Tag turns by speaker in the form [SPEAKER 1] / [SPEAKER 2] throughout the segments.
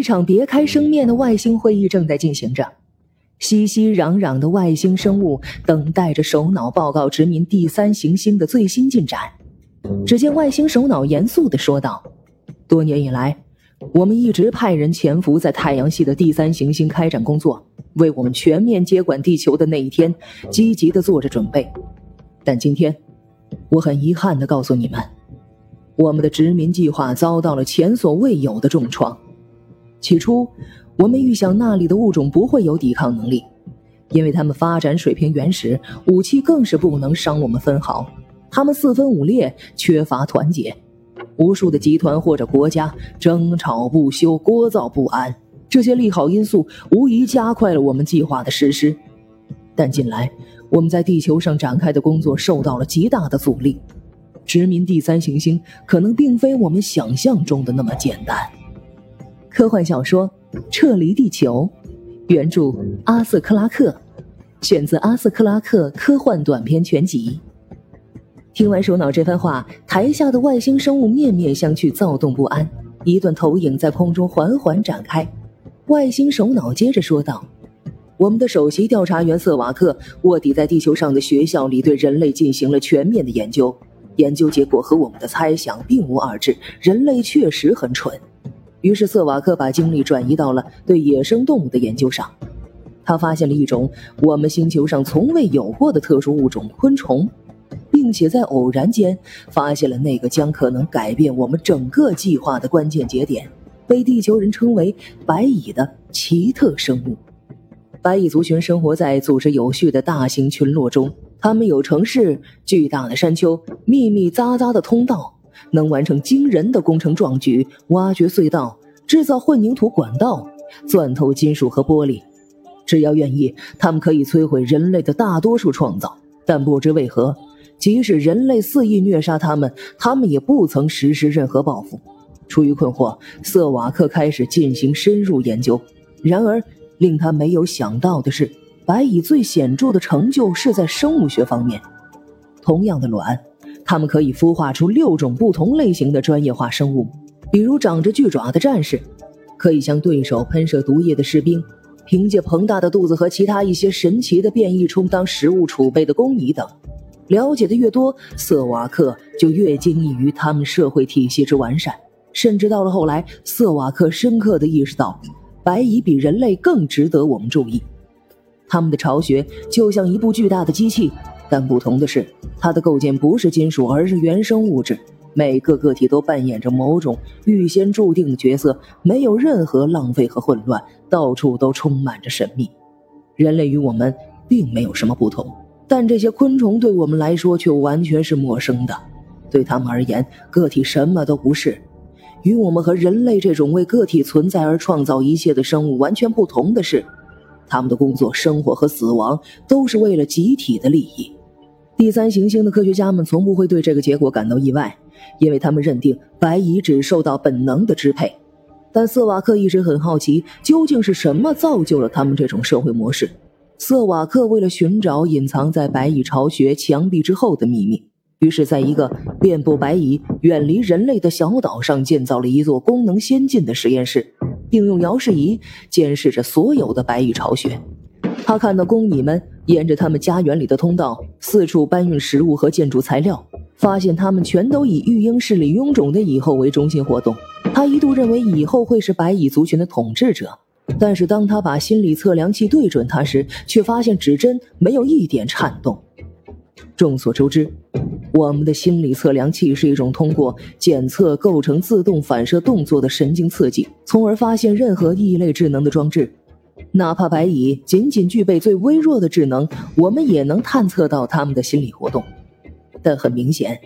[SPEAKER 1] 一场别开生面的外星会议正在进行着，熙熙攘攘的外星生物等待着首脑报告殖民第三行星的最新进展。只见外星首脑严肃地说道：“多年以来，我们一直派人潜伏在太阳系的第三行星开展工作，为我们全面接管地球的那一天积极地做着准备。但今天，我很遗憾地告诉你们，我们的殖民计划遭到了前所未有的重创。起初，我们预想那里的物种不会有抵抗能力，因为他们发展水平原始，武器更是不能伤我们分毫。”他们四分五裂，缺乏团结，无数的集团或者国家争吵不休，聒噪不安。这些利好因素无疑加快了我们计划的实施。但近来我们在地球上展开的工作受到了极大的阻力，殖民第三行星可能并非我们想象中的那么简单。科幻小说《撤离地球》，原著阿瑟·克拉克，选自阿瑟·克拉克科幻短篇全集。听完首脑这番话，台下的外星生物面面相觑，躁动不安。一段投影在空中缓缓展开。外星首脑接着说道：“我们的首席调查员瑟瓦克卧底在地球上的学校里，对人类进行了全面的研究。研究结果和我们的猜想并无二致，人类确实很蠢。于是瑟瓦克把精力转移到了对野生动物的研究上。他发现了一种我们星球上从未有过的特殊物种——昆虫。”并且在偶然间发现了那个将可能改变我们整个计划的关键节点，被地球人称为“白蚁”的奇特生物。白蚁族群生活在组织有序的大型群落中，它们有城市、巨大的山丘、密密匝匝的通道，能完成惊人的工程壮举：挖掘隧道、制造混凝土管道、钻透金属和玻璃。只要愿意，他们可以摧毁人类的大多数创造。但不知为何。即使人类肆意虐杀他们，他们也不曾实施任何报复。出于困惑，瑟瓦克开始进行深入研究。然而，令他没有想到的是，白蚁最显著的成就是在生物学方面。同样的卵，它们可以孵化出六种不同类型的专业化生物，比如长着巨爪的战士，可以向对手喷射毒液的士兵，凭借膨大的肚子和其他一些神奇的变异充当食物储备的工蚁等。了解的越多，瑟瓦克就越惊异于他们社会体系之完善。甚至到了后来，瑟瓦克深刻地意识到，白蚁比人类更值得我们注意。他们的巢穴就像一部巨大的机器，但不同的是，它的构建不是金属，而是原生物质。每个个体都扮演着某种预先注定的角色，没有任何浪费和混乱，到处都充满着神秘。人类与我们并没有什么不同。但这些昆虫对我们来说却完全是陌生的，对他们而言，个体什么都不是。与我们和人类这种为个体存在而创造一切的生物完全不同的是，他们的工作、生活和死亡都是为了集体的利益。第三行星的科学家们从不会对这个结果感到意外，因为他们认定白蚁只受到本能的支配。但瑟瓦克一直很好奇，究竟是什么造就了他们这种社会模式。瑟瓦克为了寻找隐藏在白蚁巢穴墙壁之后的秘密，于是在一个遍布白蚁、远离人类的小岛上建造了一座功能先进的实验室，并用遥视仪监视着所有的白蚁巢穴。他看到工蚁们沿着他们家园里的通道四处搬运食物和建筑材料，发现他们全都以育婴室里臃肿的蚁后为中心活动。他一度认为蚁后会是白蚁族群的统治者。但是当他把心理测量器对准他时，却发现指针没有一点颤动。众所周知，我们的心理测量器是一种通过检测构成自动反射动作的神经刺激，从而发现任何异类智能的装置。哪怕白蚁仅仅具备最微弱的智能，我们也能探测到他们的心理活动。但很明显，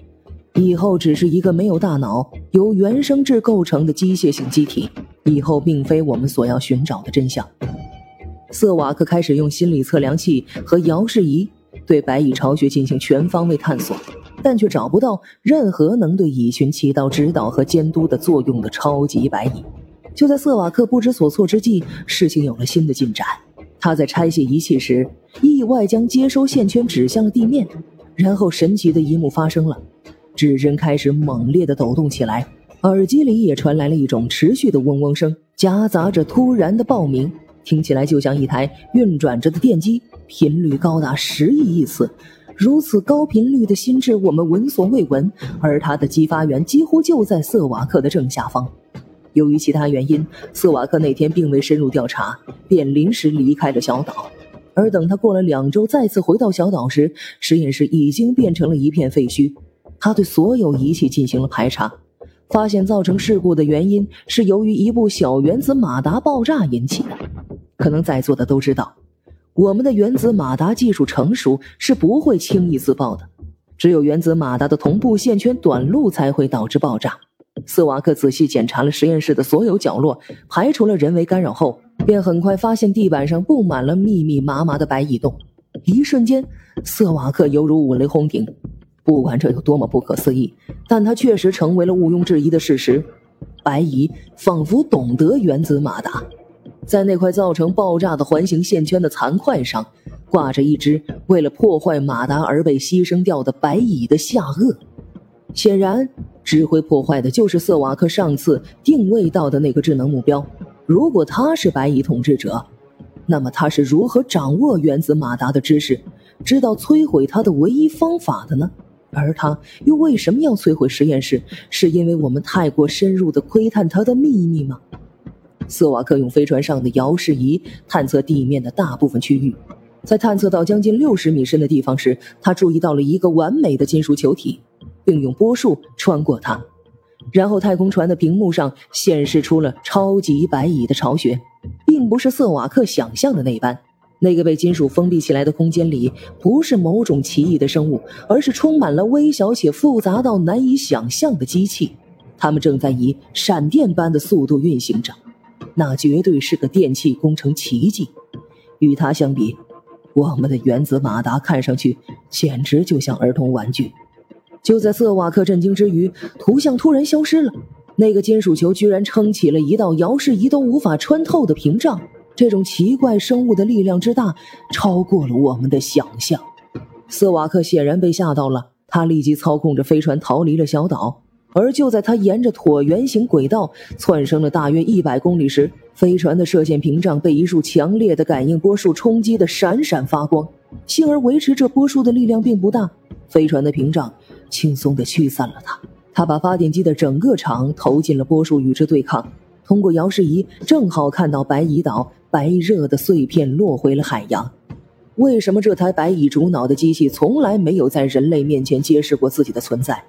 [SPEAKER 1] 蚁后只是一个没有大脑、由原生质构成的机械性机体。以后并非我们所要寻找的真相。瑟瓦克开始用心理测量器和遥视仪对白蚁巢穴进行全方位探索，但却找不到任何能对蚁群起到指导和监督的作用的超级白蚁。就在瑟瓦克不知所措之际，事情有了新的进展。他在拆卸仪器时，意外将接收线圈指向了地面，然后神奇的一幕发生了：指针开始猛烈的抖动起来。耳机里也传来了一种持续的嗡嗡声，夹杂着突然的爆鸣，听起来就像一台运转着的电机，频率高达十亿亿次。如此高频率的心智，我们闻所未闻，而它的激发源几乎就在瑟瓦克的正下方。由于其他原因，斯瓦克那天并未深入调查，便临时离开了小岛。而等他过了两周再次回到小岛时，实验室已经变成了一片废墟。他对所有仪器进行了排查。发现造成事故的原因是由于一部小原子马达爆炸引起的。可能在座的都知道，我们的原子马达技术成熟是不会轻易自爆的，只有原子马达的同步线圈短路才会导致爆炸。斯瓦克仔细检查了实验室的所有角落，排除了人为干扰后，便很快发现地板上布满了密密麻麻的白蚁洞。一瞬间，瑟瓦克犹如五雷轰顶。不管这有多么不可思议，但它确实成为了毋庸置疑的事实。白蚁仿佛懂得原子马达，在那块造成爆炸的环形线圈的残块上，挂着一只为了破坏马达而被牺牲掉的白蚁的下颚。显然，指挥破坏的就是瑟瓦克上次定位到的那个智能目标。如果他是白蚁统治者，那么他是如何掌握原子马达的知识，知道摧毁他的唯一方法的呢？而他又为什么要摧毁实验室？是因为我们太过深入的窥探他的秘密吗？瑟瓦克用飞船上的遥视仪探测地面的大部分区域，在探测到将近六十米深的地方时，他注意到了一个完美的金属球体，并用波束穿过它。然后太空船的屏幕上显示出了超级白蚁的巢穴，并不是瑟瓦克想象的那般。那个被金属封闭起来的空间里，不是某种奇异的生物，而是充满了微小且复杂到难以想象的机器。它们正在以闪电般的速度运行着，那绝对是个电气工程奇迹。与它相比，我们的原子马达看上去简直就像儿童玩具。就在瑟瓦克震惊之余，图像突然消失了。那个金属球居然撑起了一道遥视仪都无法穿透的屏障。这种奇怪生物的力量之大，超过了我们的想象。瑟瓦克显然被吓到了，他立即操控着飞船逃离了小岛。而就在他沿着椭圆形轨道窜升了大约一百公里时，飞船的射线屏障被一束强烈的感应波束冲击的闪闪发光。幸而维持这波束的力量并不大，飞船的屏障轻松地驱散了它。他把发电机的整个场投进了波束与之对抗。通过遥视仪，正好看到白蚁岛。白热的碎片落回了海洋。为什么这台白蚁主脑的机器从来没有在人类面前揭示过自己的存在？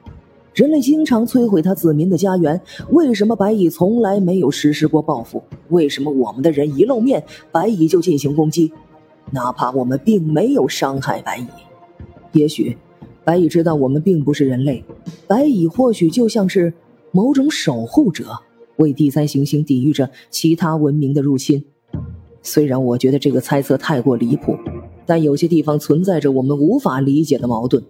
[SPEAKER 1] 人类经常摧毁他子民的家园，为什么白蚁从来没有实施过报复？为什么我们的人一露面，白蚁就进行攻击？哪怕我们并没有伤害白蚁，也许白蚁知道我们并不是人类，白蚁或许就像是某种守护者，为第三行星抵御着其他文明的入侵。虽然我觉得这个猜测太过离谱，但有些地方存在着我们无法理解的矛盾。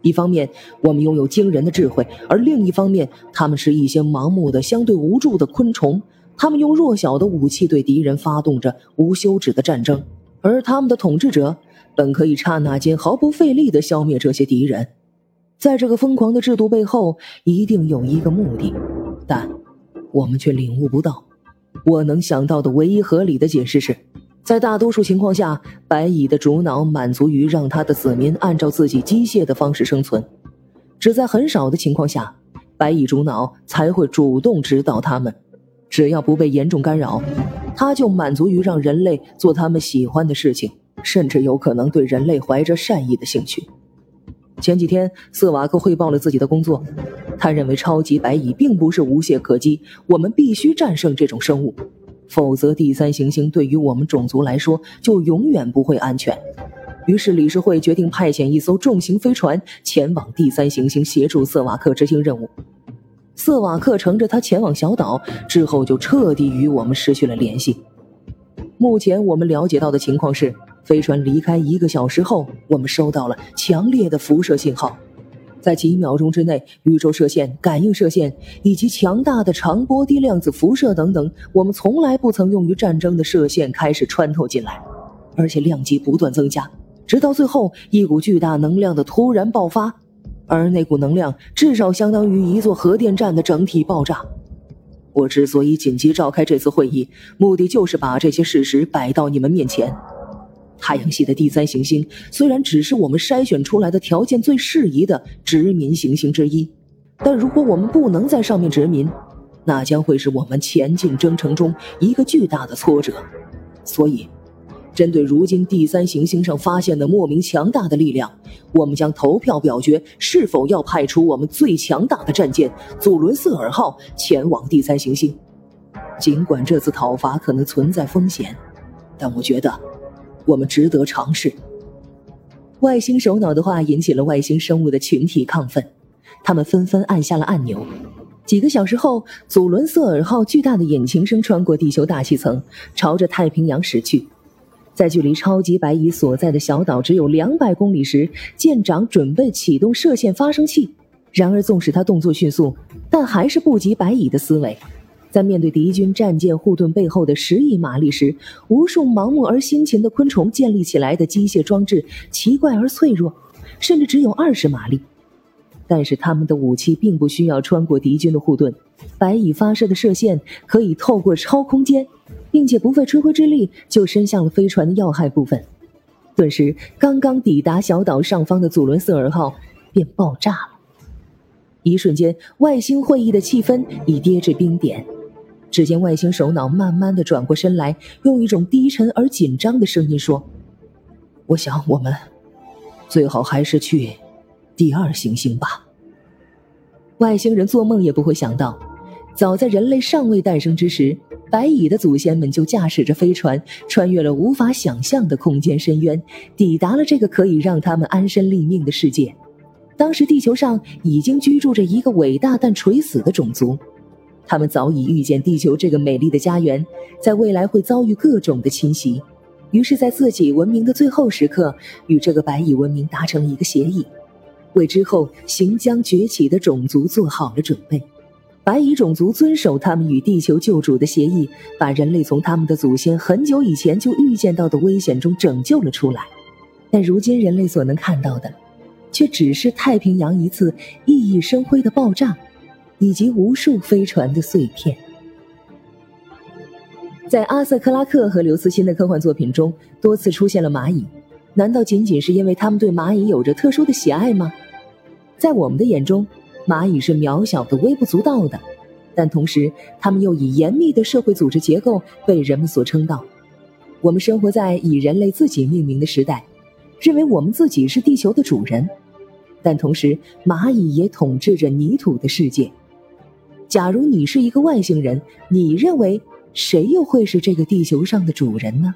[SPEAKER 1] 一方面，我们拥有惊人的智慧，而另一方面，他们是一些盲目的、相对无助的昆虫。他们用弱小的武器对敌人发动着无休止的战争，而他们的统治者本可以刹那间毫不费力地消灭这些敌人。在这个疯狂的制度背后，一定有一个目的，但我们却领悟不到。我能想到的唯一合理的解释是，在大多数情况下，白蚁的主脑满足于让他的子民按照自己机械的方式生存；只在很少的情况下，白蚁主脑才会主动指导他们。只要不被严重干扰，他就满足于让人类做他们喜欢的事情，甚至有可能对人类怀着善意的兴趣。前几天，瑟瓦克汇报了自己的工作。他认为超级白蚁并不是无懈可击，我们必须战胜这种生物，否则第三行星对于我们种族来说就永远不会安全。于是理事会决定派遣一艘重型飞船前往第三行星，协助瑟瓦克执行任务。瑟瓦克乘着它前往小岛之后，就彻底与我们失去了联系。目前我们了解到的情况是，飞船离开一个小时后，我们收到了强烈的辐射信号。在几秒钟之内，宇宙射线、感应射线以及强大的长波低量子辐射等等，我们从来不曾用于战争的射线开始穿透进来，而且量级不断增加，直到最后一股巨大能量的突然爆发。而那股能量至少相当于一座核电站的整体爆炸。我之所以紧急召开这次会议，目的就是把这些事实摆到你们面前。太阳系的第三行星虽然只是我们筛选出来的条件最适宜的殖民行星之一，但如果我们不能在上面殖民，那将会是我们前进征程中一个巨大的挫折。所以。针对如今第三行星上发现的莫名强大的力量，我们将投票表决是否要派出我们最强大的战舰“祖伦瑟尔号”前往第三行星。尽管这次讨伐可能存在风险，但我觉得我们值得尝试。外星首脑的话引起了外星生物的群体亢奋，他们纷纷按下了按钮。几个小时后，“祖伦瑟尔号”巨大的引擎声穿过地球大气层，朝着太平洋驶去。在距离超级白蚁所在的小岛只有两百公里时，舰长准备启动射线发生器。然而，纵使他动作迅速，但还是不及白蚁的思维。在面对敌军战舰护盾背后的十亿马力时，无数盲目而辛勤的昆虫建立起来的机械装置奇怪而脆弱，甚至只有二十马力。但是，他们的武器并不需要穿过敌军的护盾。白蚁发射的射线可以透过超空间，并且不费吹灰之力就伸向了飞船的要害部分。顿时，刚刚抵达小岛上方的祖伦瑟尔号便爆炸了。一瞬间，外星会议的气氛已跌至冰点。只见外星首脑慢慢的转过身来，用一种低沉而紧张的声音说：“我想，我们最好还是去第二行星吧。”外星人做梦也不会想到。早在人类尚未诞生之时，白蚁的祖先们就驾驶着飞船，穿越了无法想象的空间深渊，抵达了这个可以让他们安身立命的世界。当时地球上已经居住着一个伟大但垂死的种族，他们早已预见地球这个美丽的家园在未来会遭遇各种的侵袭，于是，在自己文明的最后时刻，与这个白蚁文明达成一个协议，为之后行将崛起的种族做好了准备。白蚁种族遵守他们与地球救主的协议，把人类从他们的祖先很久以前就预见到的危险中拯救了出来。但如今人类所能看到的，却只是太平洋一次熠熠生辉的爆炸，以及无数飞船的碎片。在阿瑟·克拉克和刘慈欣的科幻作品中，多次出现了蚂蚁，难道仅仅是因为他们对蚂蚁有着特殊的喜爱吗？在我们的眼中。蚂蚁是渺小的、微不足道的，但同时，它们又以严密的社会组织结构被人们所称道。我们生活在以人类自己命名的时代，认为我们自己是地球的主人，但同时，蚂蚁也统治着泥土的世界。假如你是一个外星人，你认为谁又会是这个地球上的主人呢？